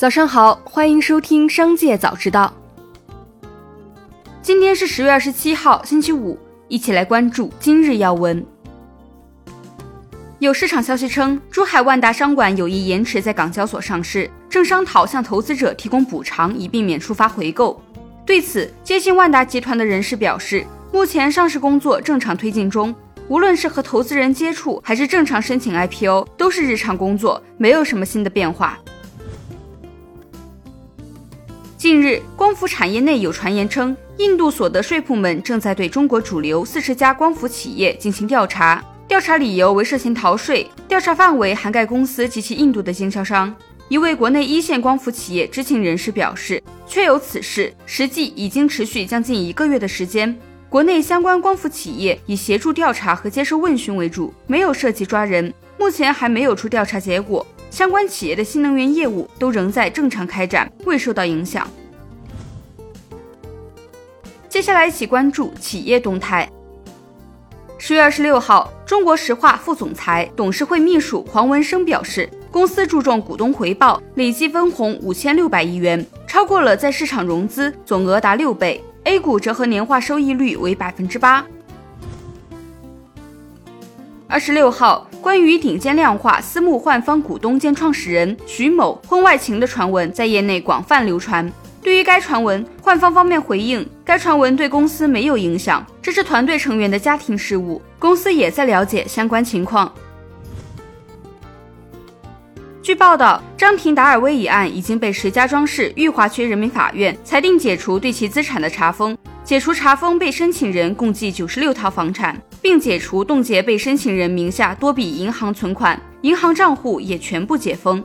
早上好，欢迎收听《商界早知道》。今天是十月二十七号，星期五，一起来关注今日要闻。有市场消息称，珠海万达商管有意延迟在港交所上市，正商讨向投资者提供补偿，以避免触发回购。对此，接近万达集团的人士表示，目前上市工作正常推进中，无论是和投资人接触，还是正常申请 IPO，都是日常工作，没有什么新的变化。近日，光伏产业内有传言称，印度所得税部门正在对中国主流四十家光伏企业进行调查，调查理由为涉嫌逃税，调查范围涵盖公司及其印度的经销商。一位国内一线光伏企业知情人士表示，确有此事，实际已经持续将近一个月的时间。国内相关光伏企业以协助调查和接受问询为主，没有涉及抓人，目前还没有出调查结果。相关企业的新能源业务都仍在正常开展，未受到影响。接下来一起关注企业动态。十月二十六号，中国石化副总裁、董事会秘书黄文生表示，公司注重股东回报，累计分红五千六百亿元，超过了在市场融资总额达六倍，A 股折合年化收益率为百分之八。二十六号，关于顶尖量化私募换方股东兼创始人徐某婚外情的传闻在业内广泛流传。对于该传闻，换方方面回应，该传闻对公司没有影响，这是团队成员的家庭事务，公司也在了解相关情况。据报道，张庭达尔威一案已经被石家庄市裕华区人民法院裁定解除对其资产的查封，解除查封被申请人共计九十六套房产。并解除冻结被申请人名下多笔银行存款，银行账户也全部解封。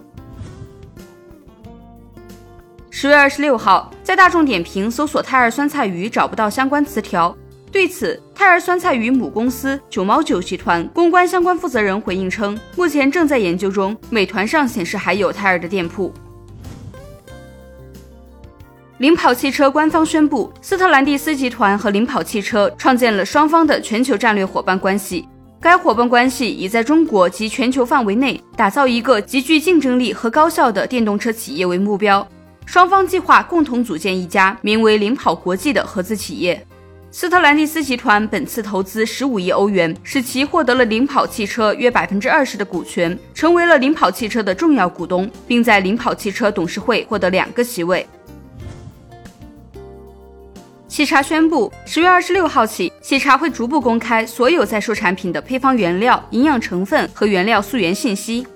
十月二十六号，在大众点评搜索泰尔酸菜鱼找不到相关词条，对此，泰尔酸菜鱼母公司九毛九集团公关相关负责人回应称，目前正在研究中，美团上显示还有泰尔的店铺。领跑汽车官方宣布，斯特兰蒂斯集团和领跑汽车创建了双方的全球战略伙伴关系。该伙伴关系以在中国及全球范围内打造一个极具竞争力和高效的电动车企业为目标。双方计划共同组建一家名为“领跑国际”的合资企业。斯特兰蒂斯集团本次投资十五亿欧元，使其获得了领跑汽车约百分之二十的股权，成为了领跑汽车的重要股东，并在领跑汽车董事会获得两个席位。喜茶宣布，十月二十六号起，喜茶会逐步公开所有在售产品的配方原料、营养成分和原料溯源信息。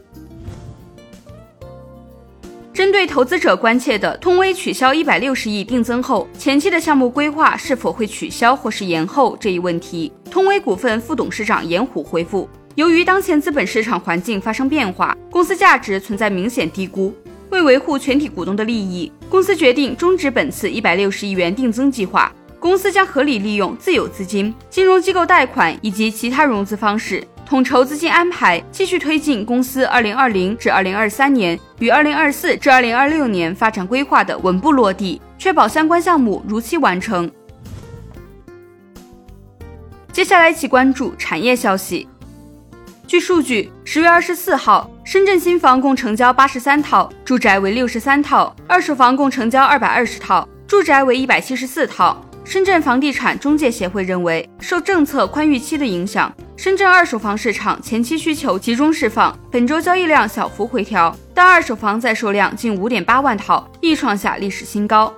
针对投资者关切的通威取消一百六十亿定增后，前期的项目规划是否会取消或是延后这一问题，通威股份副董事长严虎回复：由于当前资本市场环境发生变化，公司价值存在明显低估。为维护全体股东的利益，公司决定终止本次一百六十亿元定增计划。公司将合理利用自有资金、金融机构贷款以及其他融资方式，统筹资金安排，继续推进公司二零二零至二零二三年与二零二四至二零二六年发展规划的稳步落地，确保相关项目如期完成。接下来一起关注产业消息。据数据，十月二十四号，深圳新房共成交八十三套，住宅为六十三套，二手房共成交二百二十套，住宅为一百七十四套。深圳房地产中介协会认为，受政策宽裕期的影响，深圳二手房市场前期需求集中释放，本周交易量小幅回调，但二手房在售量近五点八万套，亦创下历史新高。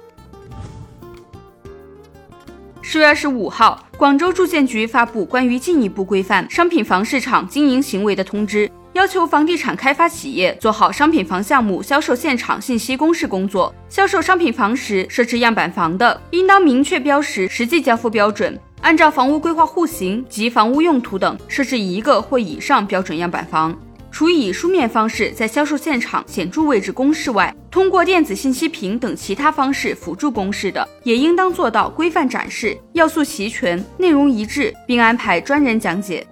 十月二十五号，广州住建局发布关于进一步规范商品房市场经营行为的通知，要求房地产开发企业做好商品房项目销售现场信息公示工作。销售商品房时设置样板房的，应当明确标识实际交付标准，按照房屋规划户型及房屋用途等设置一个或以上标准样板房。除以书面方式在销售现场显著位置公示外，通过电子信息屏等其他方式辅助公示的，也应当做到规范展示、要素齐全、内容一致，并安排专人讲解。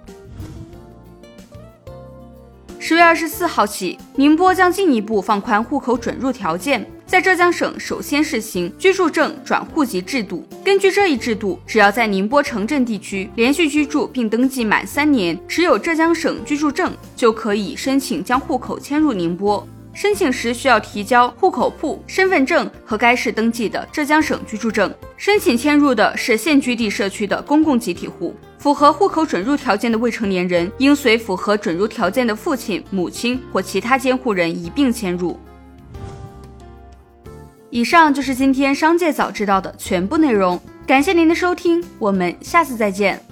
十月二十四号起，宁波将进一步放宽户口准入条件。在浙江省首先试行居住证转户籍制度。根据这一制度，只要在宁波城镇地区连续居住并登记满三年，持有浙江省居住证，就可以申请将户口迁入宁波。申请时需要提交户口簿、身份证和该市登记的浙江省居住证。申请迁入的是现居地社区的公共集体户。符合户口准入条件的未成年人，应随符合准入条件的父亲、母亲或其他监护人一并迁入。以上就是今天商界早知道的全部内容，感谢您的收听，我们下次再见。